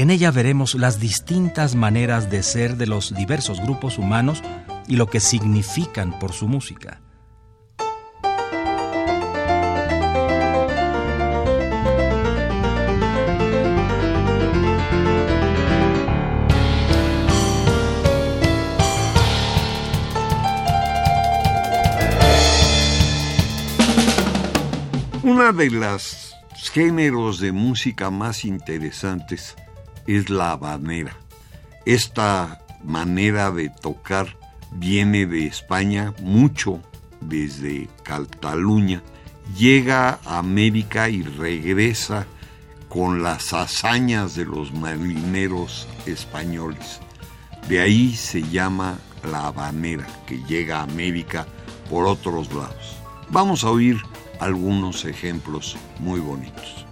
En ella veremos las distintas maneras de ser de los diversos grupos humanos y lo que significan por su música. Una de las géneros de música más interesantes es la habanera. Esta manera de tocar viene de España mucho desde Cataluña, llega a América y regresa con las hazañas de los marineros españoles. De ahí se llama la habanera, que llega a América por otros lados. Vamos a oír algunos ejemplos muy bonitos.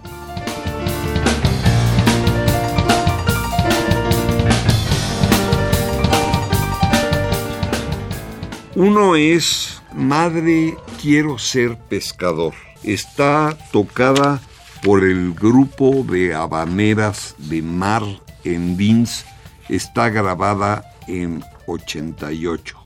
Uno es Madre Quiero ser pescador. Está tocada por el grupo de habaneras de Mar en Vins. Está grabada en 88.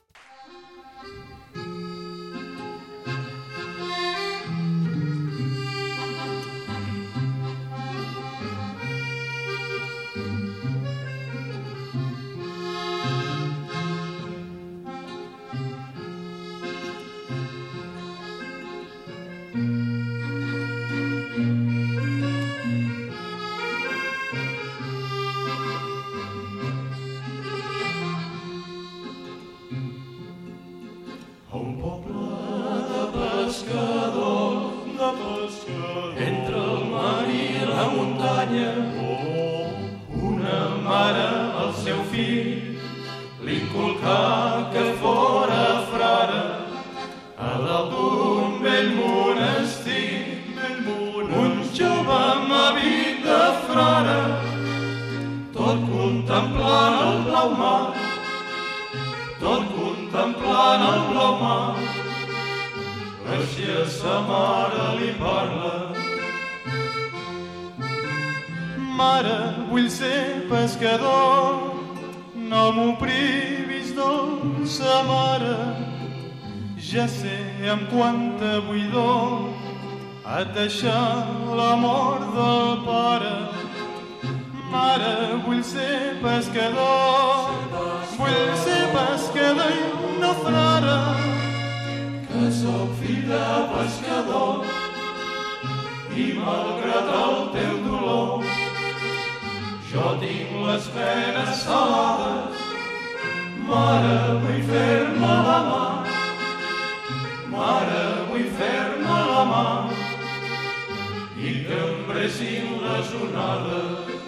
I que embracin les onades.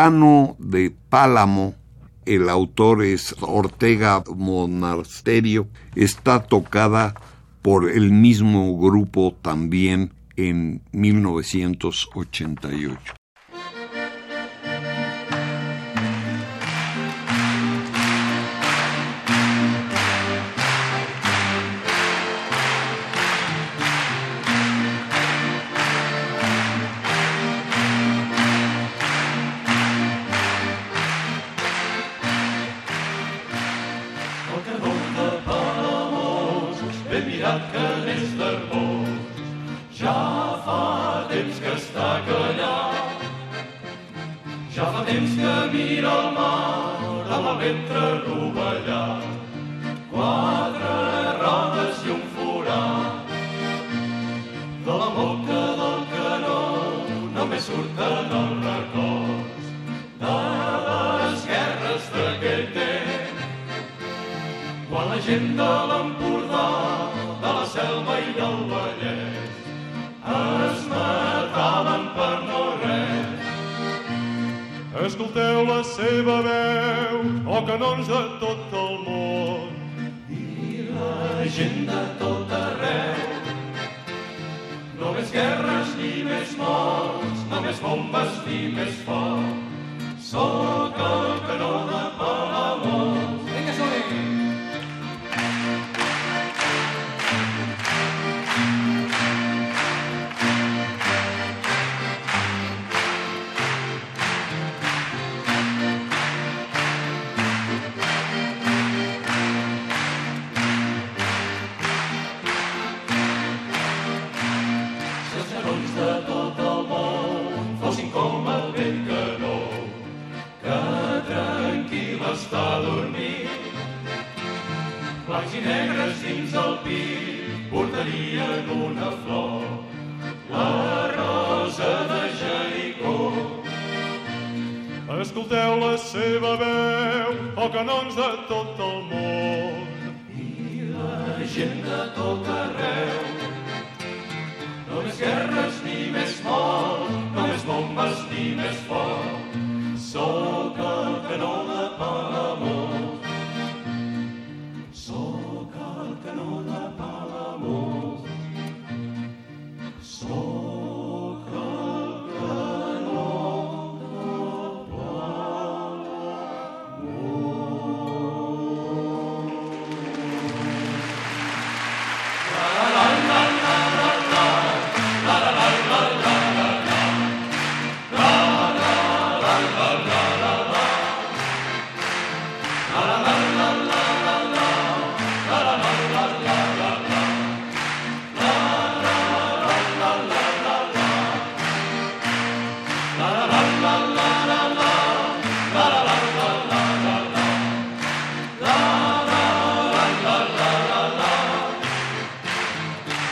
Cano de Pálamo, el autor es Ortega Monasterio, está tocada por el mismo grupo también en 1988.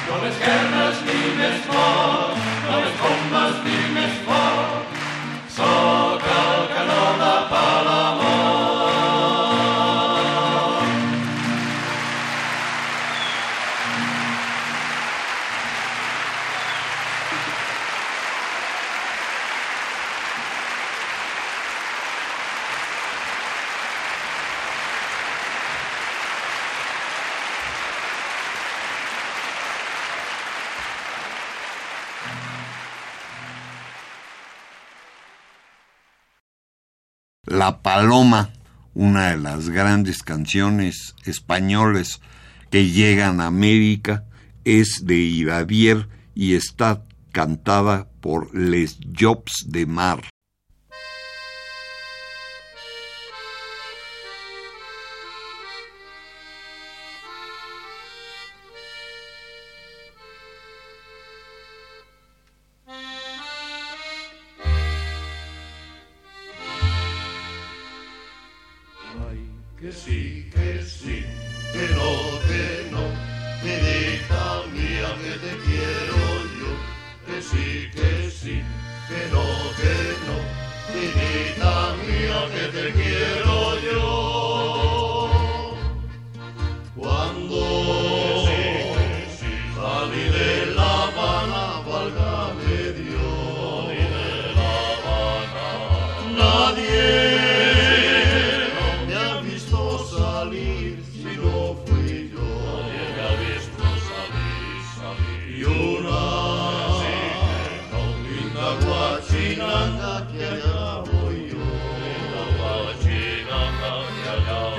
Con les cames ni més fort. La Paloma, una de las grandes canciones españoles que llegan a América, es de Iradier y está cantada por Les Jobs de Mar.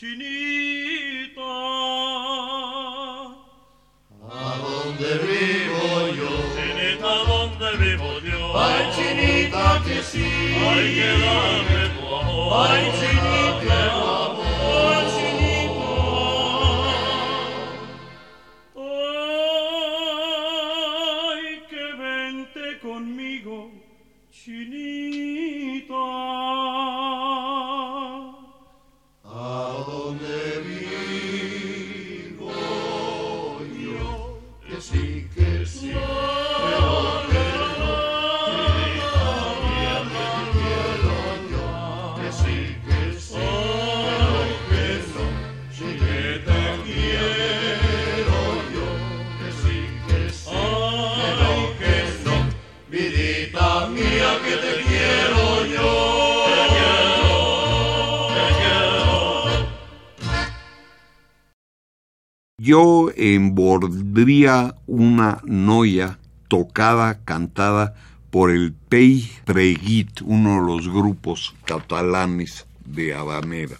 finita. A donde vivo yo, finita donde vivo yo, ay chinita que sí, ay que dame tu amor, ay chinita. yo embordría una noya tocada, cantada por el Pei Preguit, uno de los grupos catalanes de habanera.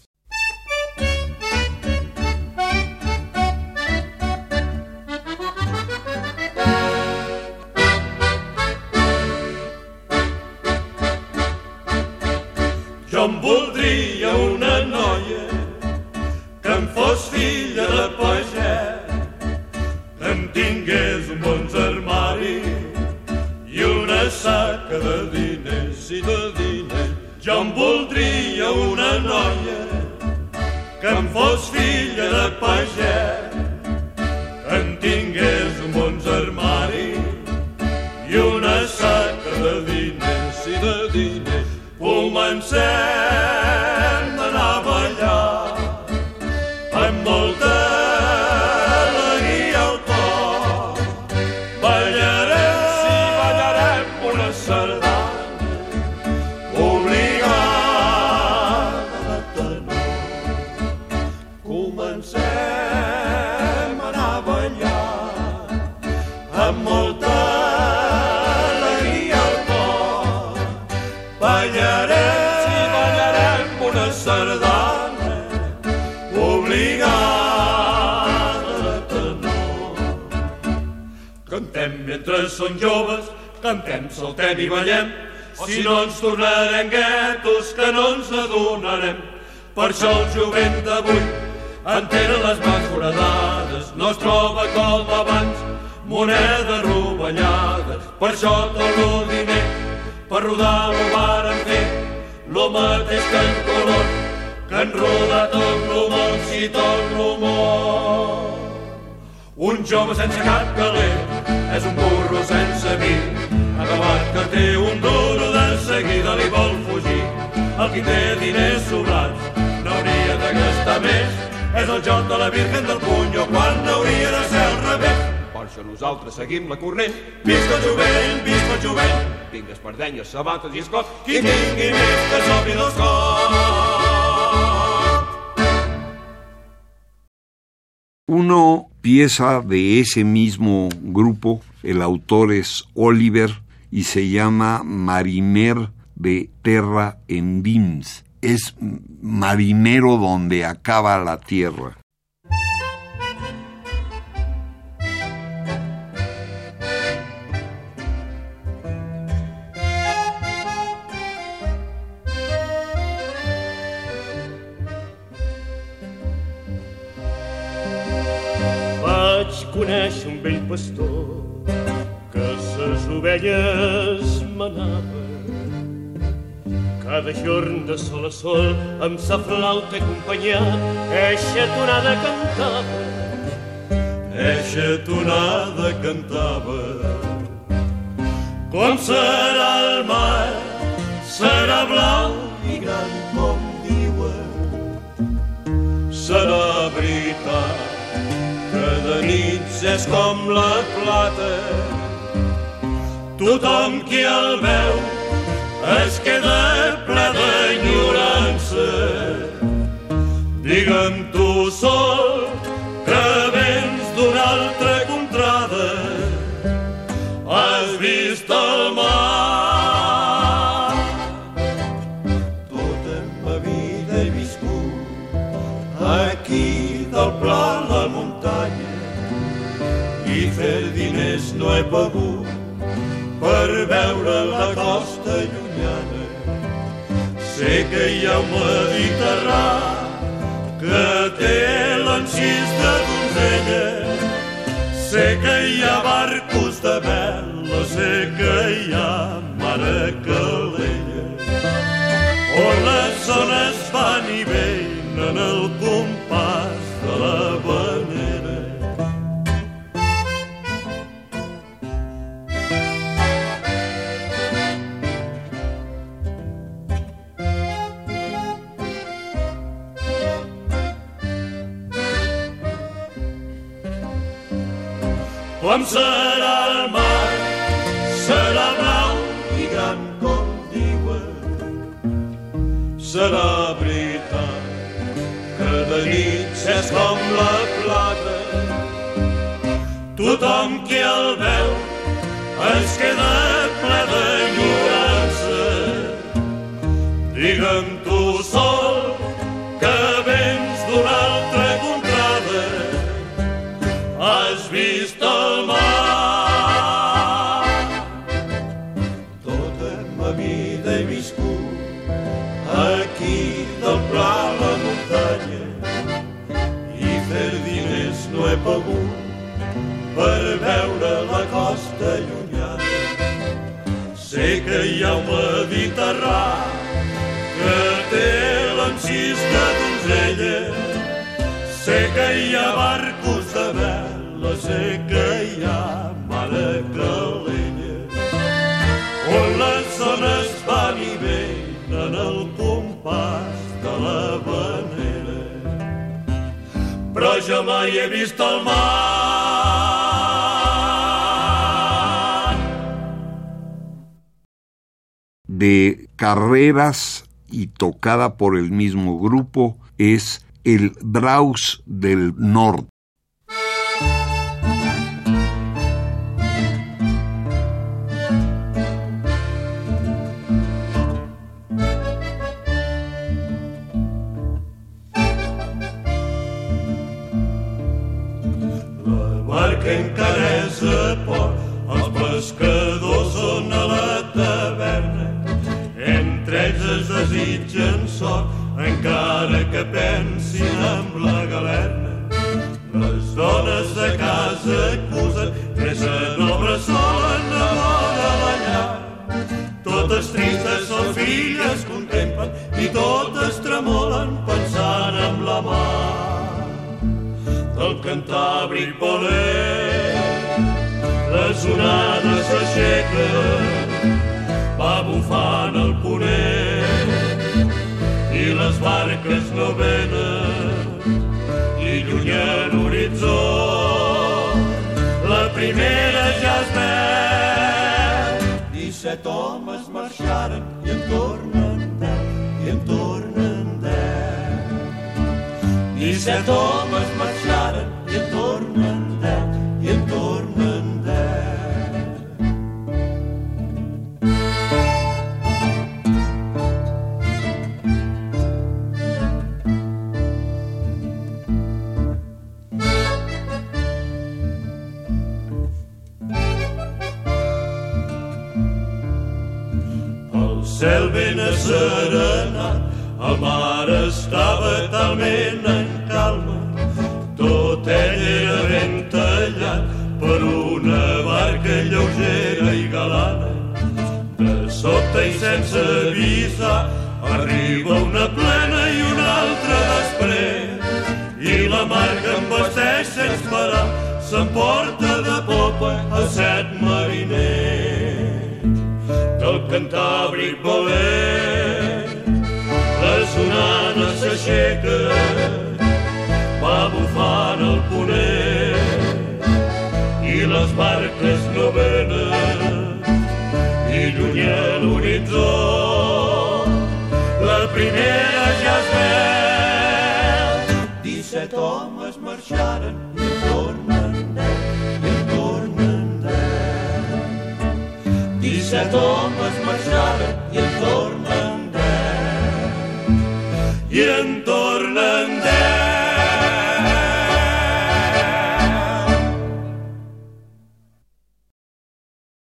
tornarem guetos que no ens adonarem. Per això el jovent d'avui entén les mans foradades, no es troba com abans moneda rovellada. Per això tot el diner per rodar lo varen fer, lo mateix que en color, que en roda tot l'humor, si tot l'humor. Un jove sense cap caler és un burro sense vi, acabat que té un duro de seguida li vol fugir. El qui té diners sobrats no hauria de gastar més. És el joc de la Virgen del Punyo quan hauria de ser al revés. Per això nosaltres seguim la corrent. Visca el jovent, visca el jovent. Vinga, espardenyes, sabates i escot. Qui tingui més que s'obri dels cops. Uno pieza de ese mismo grupo, el autor es Oliver y se llama Marimer de Terra Endins. Es marinero donde acaba la tierra. Un vell pastor ses ovelles manava. Cada jorn de sol a sol amb sa flauta acompanyat eixa tonada cantava. Eixa tonada cantava com serà el mar, serà blau i gran com diuen. Serà veritat que de nits és com la plata. Tothom qui el veu es queda ple d'enyorança. Digue'm tu sol que vens d'una altra contrada. Has vist el mar. Tota ma vida he viscut aquí del pla a la muntanya i fer diners no he begut per veure la costa llunyana. Sé que hi ha un Mediterrà que té l'encís de donzella. Sé que hi ha barcos de vela, sé que hi ha mare calella on les zones van i venen el compàs Com serà el mar, serà blau i gran com diuen. Serà veritat que de nits és com la plata. Tothom qui el veu es queda ple d'enyorança. Digue'm tu sol que vens d'una altra contrada. Has vist de carreras y tocada por el mismo grupo es el Braus del Norte. Totes tristes són filles contemplen i totes tremolen pensant en la mar del cantàbric voler. Les onades s'aixequen, va bufant el ponent, i les barques no venen, i lluny a l'horitzó, la primera ja es veu. Disset homes marcharen in Toornenberg, in Toornenberg. Niet zet om maar. El mar estava talment en calma. Tot ell era ben tallat per una barca lleugera i galana. De sobte i sense avisar, arriba una plena i una altra després. I la mar que embasteix sense parar, s'emporta de popa a set mariners del Cantàbric valent. Les onanes s'aixequen, va bufant el ponent, i les barques no venen, i lluny a l'horitzó, la primera ja es veu. Disset homes marxaren i en tornen deu, i en tornen deu. Disset homes marxaren i en tornen. Deu.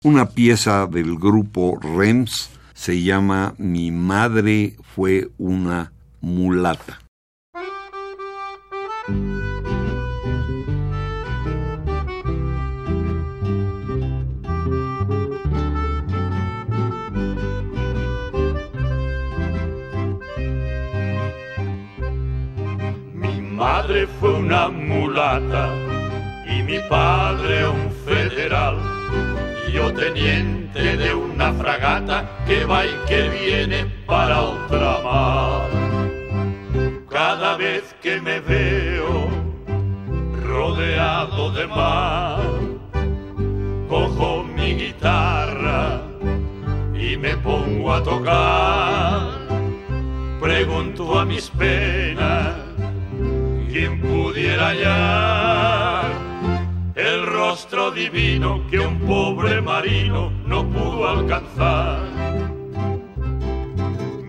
Una pieza del grupo Rems se llama Mi madre fue una mulata. Madre fue una mulata y mi padre un federal. Yo teniente de una fragata que va y que viene para otra mar. Cada vez que me veo rodeado de mar, cojo mi guitarra y me pongo a tocar. Pregunto a mis penas quien pudiera hallar el rostro divino que un pobre marino no pudo alcanzar.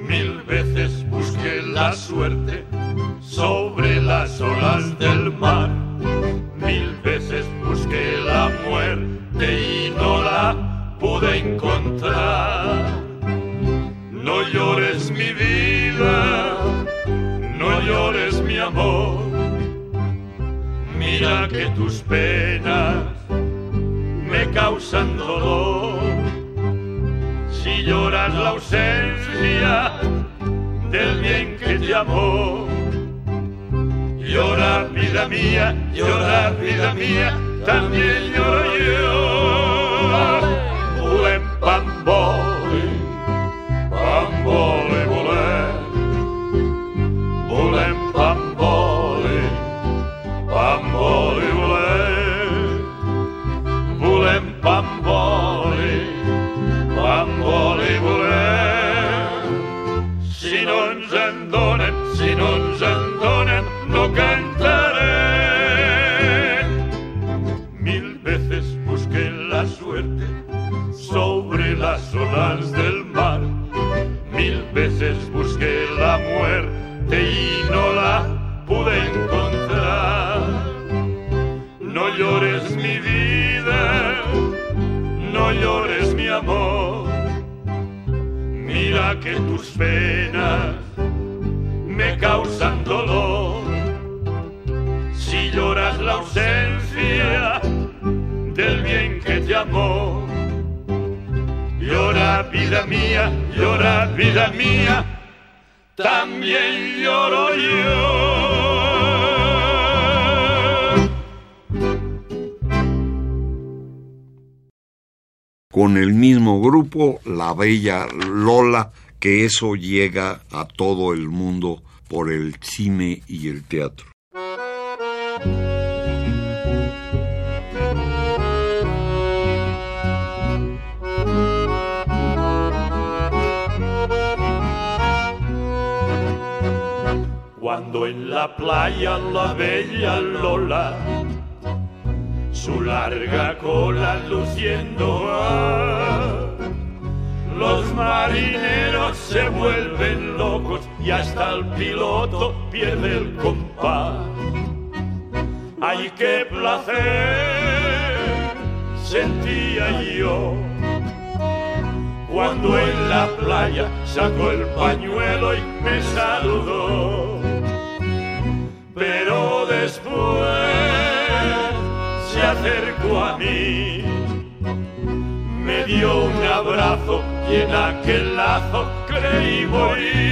Mil veces busqué la suerte sobre las olas del mar. Mil veces busqué la muerte y no la pude encontrar. No llores mi vida, no llores mi amor. Mira que tus penas me causan dolor. Si lloras la ausencia del bien que te amó. Llora vida mía, llora vida mía, también lloro yo. La Bella Lola, que eso llega a todo el mundo por el cine y el teatro. Cuando en la playa la bella Lola, su larga cola luciendo. Ah, los marineros se vuelven locos y hasta el piloto pierde el compás. ¡Ay, qué placer sentía yo! Cuando en la playa sacó el pañuelo y me saludó. Pero después se acercó a mí, dio un abrazo y en aquel lazo creí morir.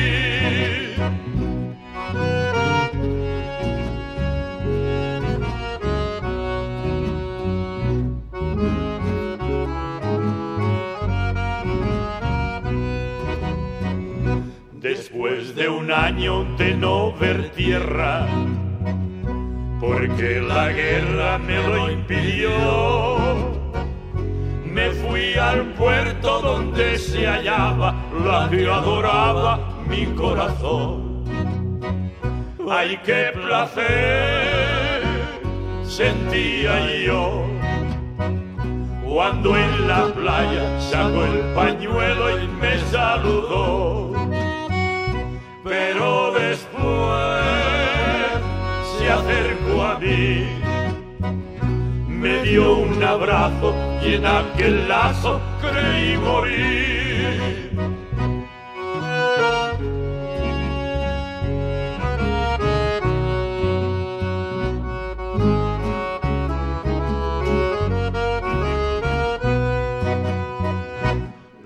después de un año de no ver tierra, porque la guerra me lo impidió. Me fui al puerto donde se hallaba la que adoraba mi corazón. Ay, qué placer sentía yo cuando en la playa sacó el pañuelo y me saludó pero después se acercó a mí, me dio un abrazo y en aquel lazo creí morir.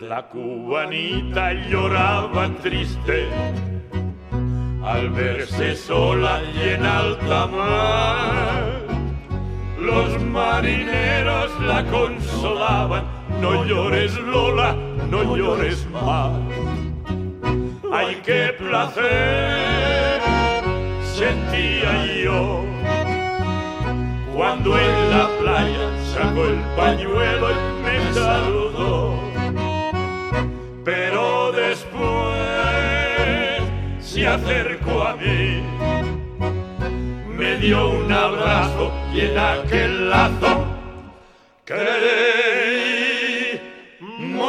La cubanita lloraba triste al verse sola y en alta mar. Los marineros la consolaban, no llores Lola, no llores más. Ay, qué placer sentía yo cuando en la playa sacó el pañuelo y me saludó. Pero después se acercó a mí, dio un abrazo y en aquel lazo creí morir.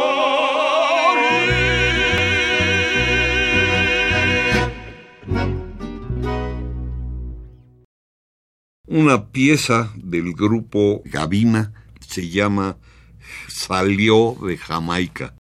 Una pieza del grupo Gavina se llama Salió de Jamaica.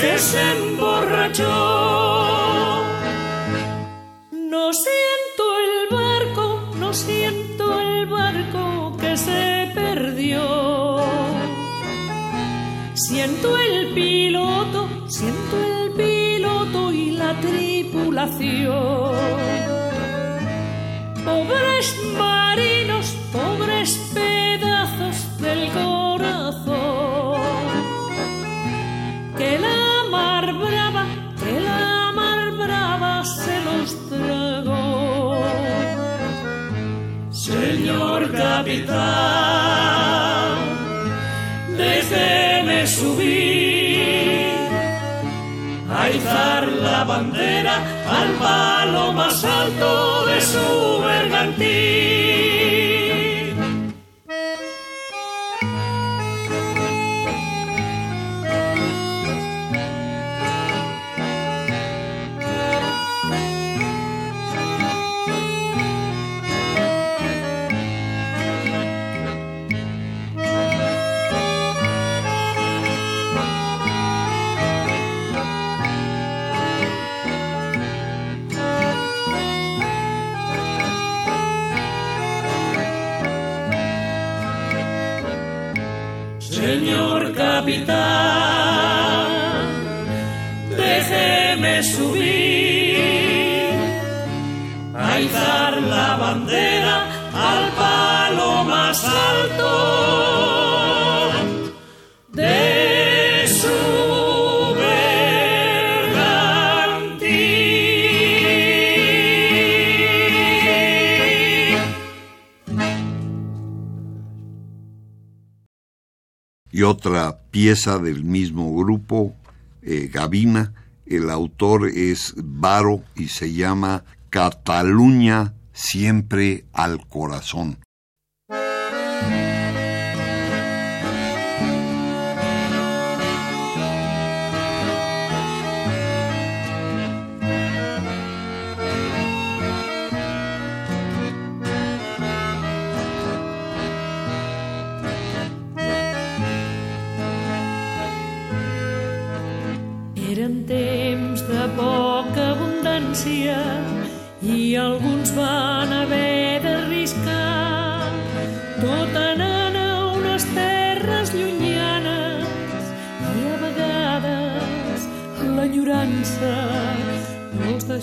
Que se emborrachó. No siento el barco, no siento el barco que se perdió. Siento el piloto, siento el piloto y la tripulación. Pobres marinos, pobres pedazos del corazón. Que la mar brava, que la mar brava se los tragó. Señor capitán, déjeme subir a izar la bandera al palo más alto de su bergantín. Otra pieza del mismo grupo, eh, Gavina, el autor es Varo y se llama Cataluña siempre al corazón.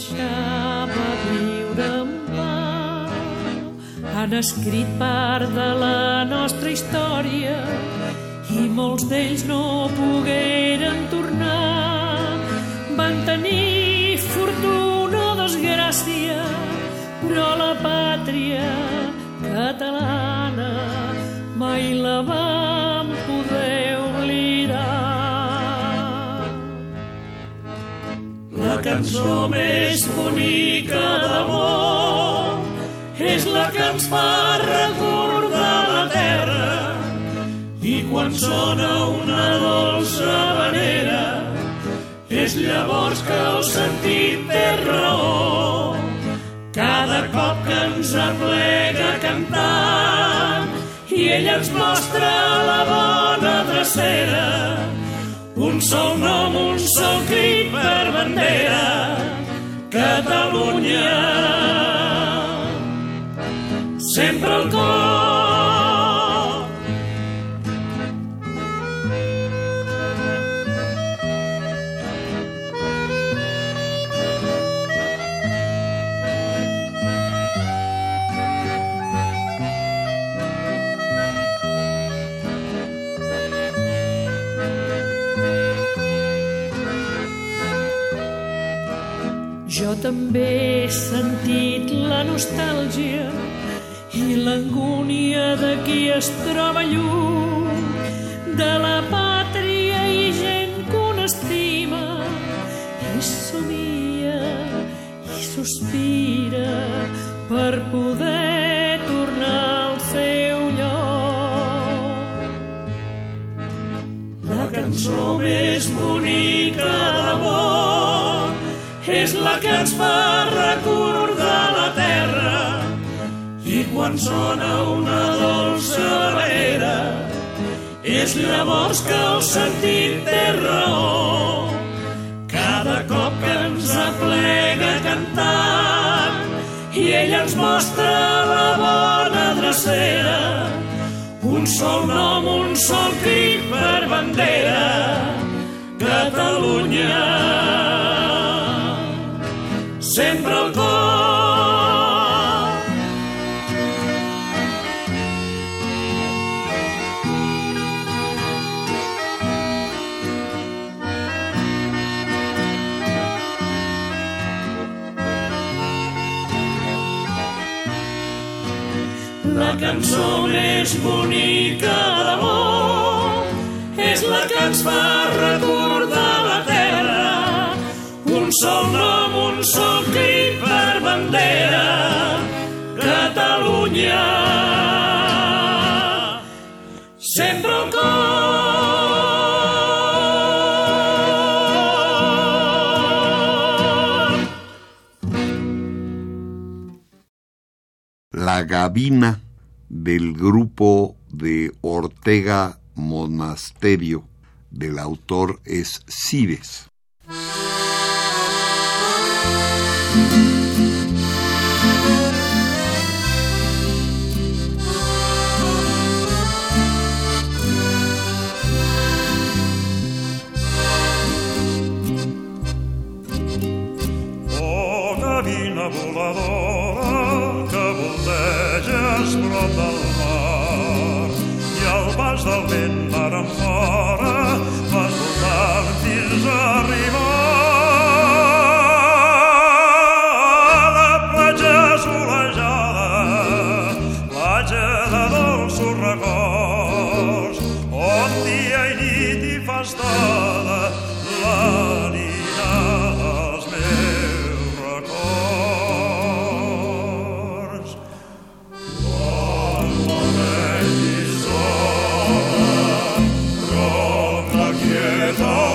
Deixava viure en pau. Han escrit part de la nostra història i molts d'ells no pogueren tornar. Van tenir fortuna o desgràcia, però la pàtria catalana mai la vam cançó més bonica d'amor és la que ens fa recordar la terra i quan sona una dolça vanera és llavors que el sentit té raó. Cada cop que ens aplega cantant i ella ens mostra la bona drecera un sol nom, un sol crit per bandera Catalunya. Sempre al cor també he sentit la nostàlgia i l'angúnia de qui es troba lluny de la pàtria i gent que un estima i somia i sospira per poder tornar al seu lloc. La cançó més bonica d'amor és la que ens fa recordar la terra. I quan sona una dolça vera és llavors que el sentit té raó. Cada cop que ens aplega cantant i ella ens mostra la bona drecera. Un sol nom, un sol crit per bandera. Catalunya sempre al cor. La cançó més bonica d'amor és la que ens fa recordar la terra un sol nom, La Gavina del grupo de Ortega Monasterio del autor es Cibes. Oh.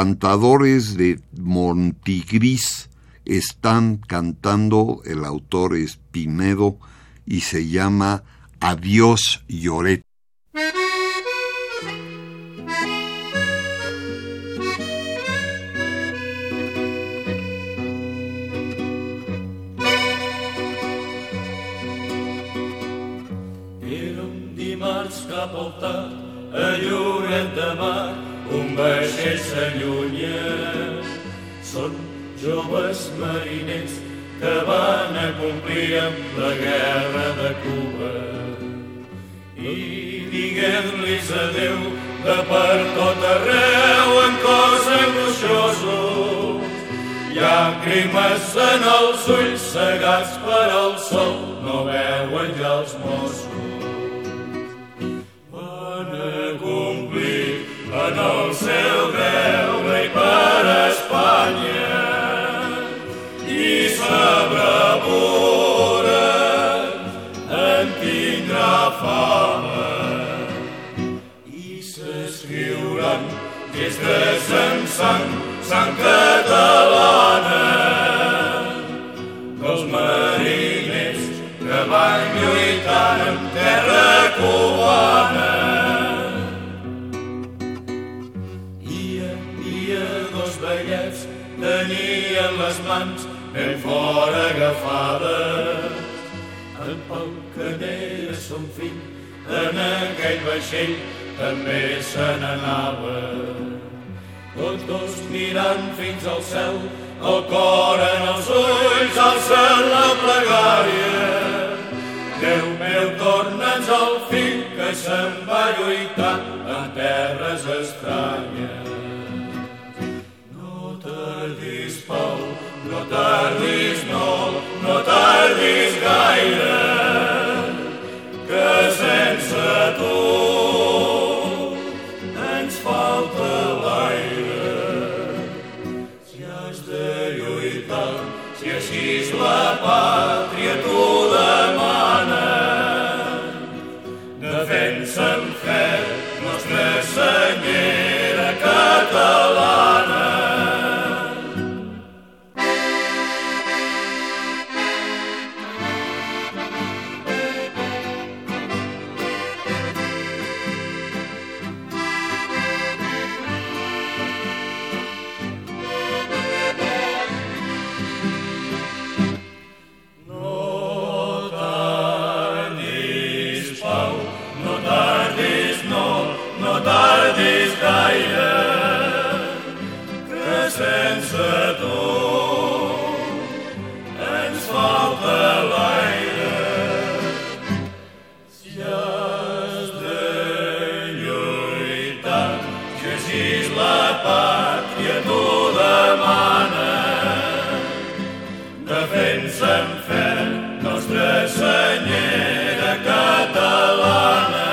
cantadores de Montigris están cantando, el autor es Pinedo y se llama Adiós Lloret. tenia les mans ben fora agafades. El Pau Canera, son fill, en aquell vaixell també se n'anava. Tots dos mirant fins al cel, el cor en els ulls, cel la plegària. Déu meu, torna'ns el fill que se'n va lluitar en terres estranyes. Pau, no tardis, no, no tardis gaire, que sense tu defensa'm fe, Nostra Senyera Catalana.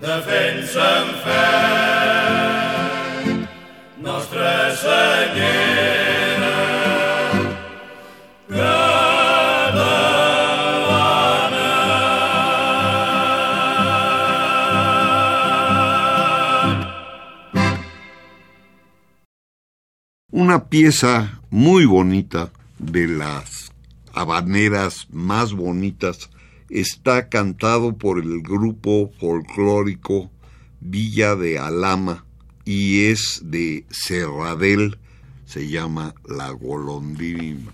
Defensa'm fe, Nostra Senyera Catalana. Una pieza muy bonita de las habaneras más bonitas está cantado por el grupo folclórico Villa de Alama y es de Cerradel, se llama La Golondrina.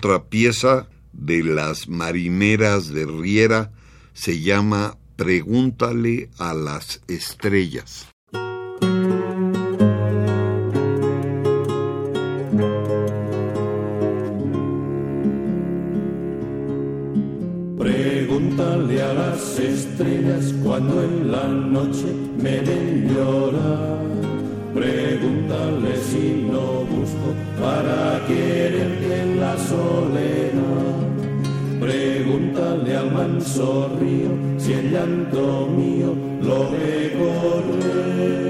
Otra pieza de las marineras de Riera se llama Pregúntale a las estrellas. Pregúntale a las estrellas cuando en la noche me den llorar. Pregúntale si no busco para manso si el llanto mío lo ve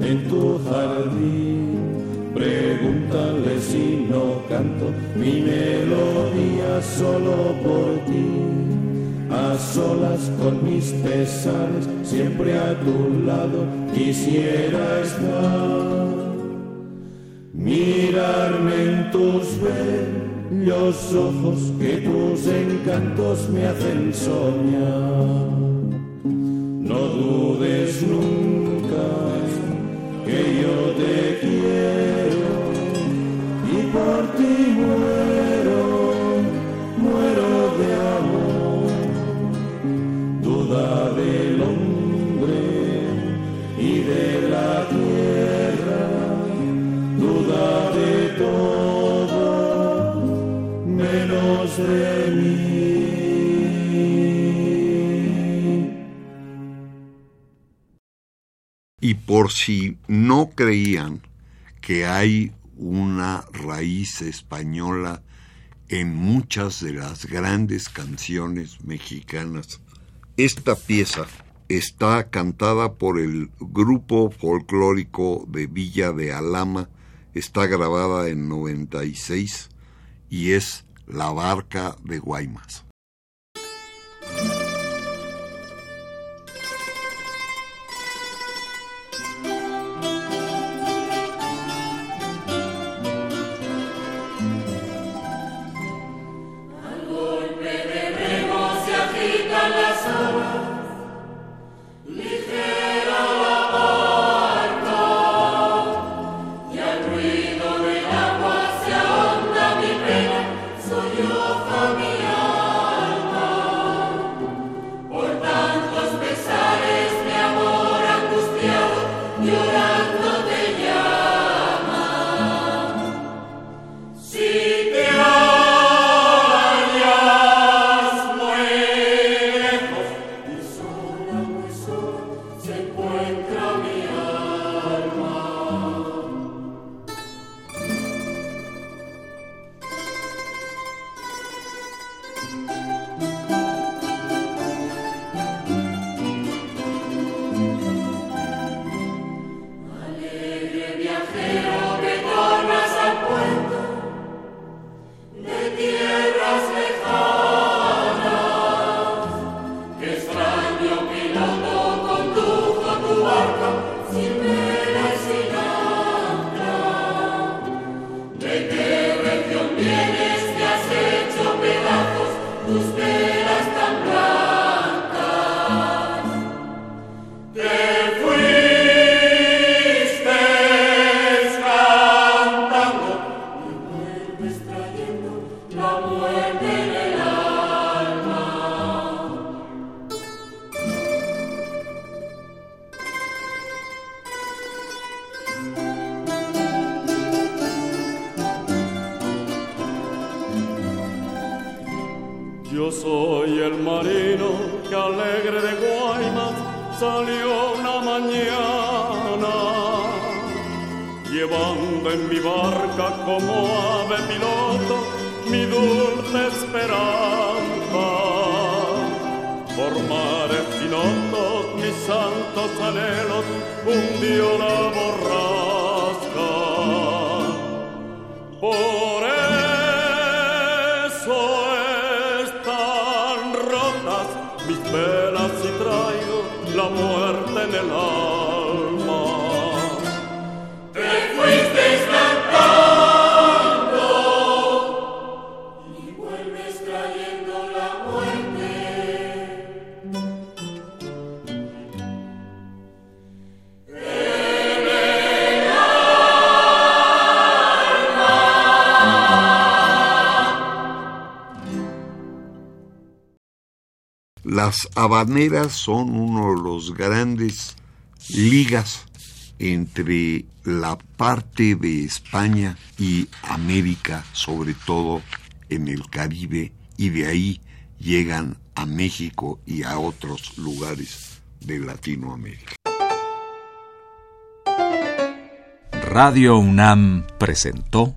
en tu jardín. Pregúntale si no canto mi melodía solo por ti. A solas con mis pesares, siempre a tu lado quisiera estar. Mirarme en tus bellos ojos que tus encantos me hacen soñar. No dudes nunca que yo te quiero y por ti muero, muero de amor. Duda del hombre y de la tierra, duda de todo, menos de por si no creían que hay una raíz española en muchas de las grandes canciones mexicanas, esta pieza está cantada por el grupo folclórico de Villa de Alama, está grabada en 96 y es La Barca de Guaymas. Por mares ignotos mis santos anhelos hundió la borrasca. Por eso están rotas mis velas y traigo la muerte en el alma. Las habaneras son uno de los grandes ligas entre la parte de España y América, sobre todo en el Caribe, y de ahí llegan a México y a otros lugares de Latinoamérica. Radio UNAM presentó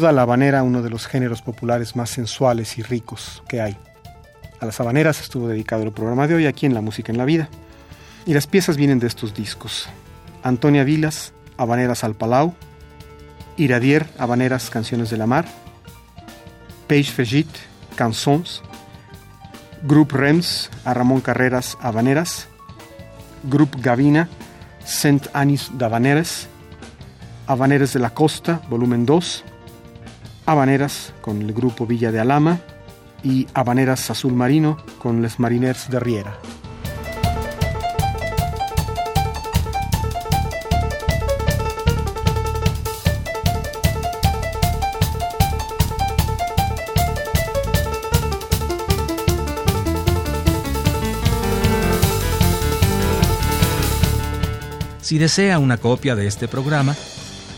Duda la habanera, uno de los géneros populares más sensuales y ricos que hay. A las habaneras estuvo dedicado el programa de hoy aquí en La Música en la Vida. Y las piezas vienen de estos discos. Antonia Vilas, Habaneras al Palau, Iradier, Habaneras Canciones de la Mar, Page Fegit, Cançons, Group Rems, a Ramón Carreras, Habaneras, Group Gavina, Saint Anis d'Habaneres, Habaneres de la Costa, volumen 2, Habaneras con el grupo Villa de Alama y Habaneras Azul Marino con Les Mariners de Riera. Si desea una copia de este programa,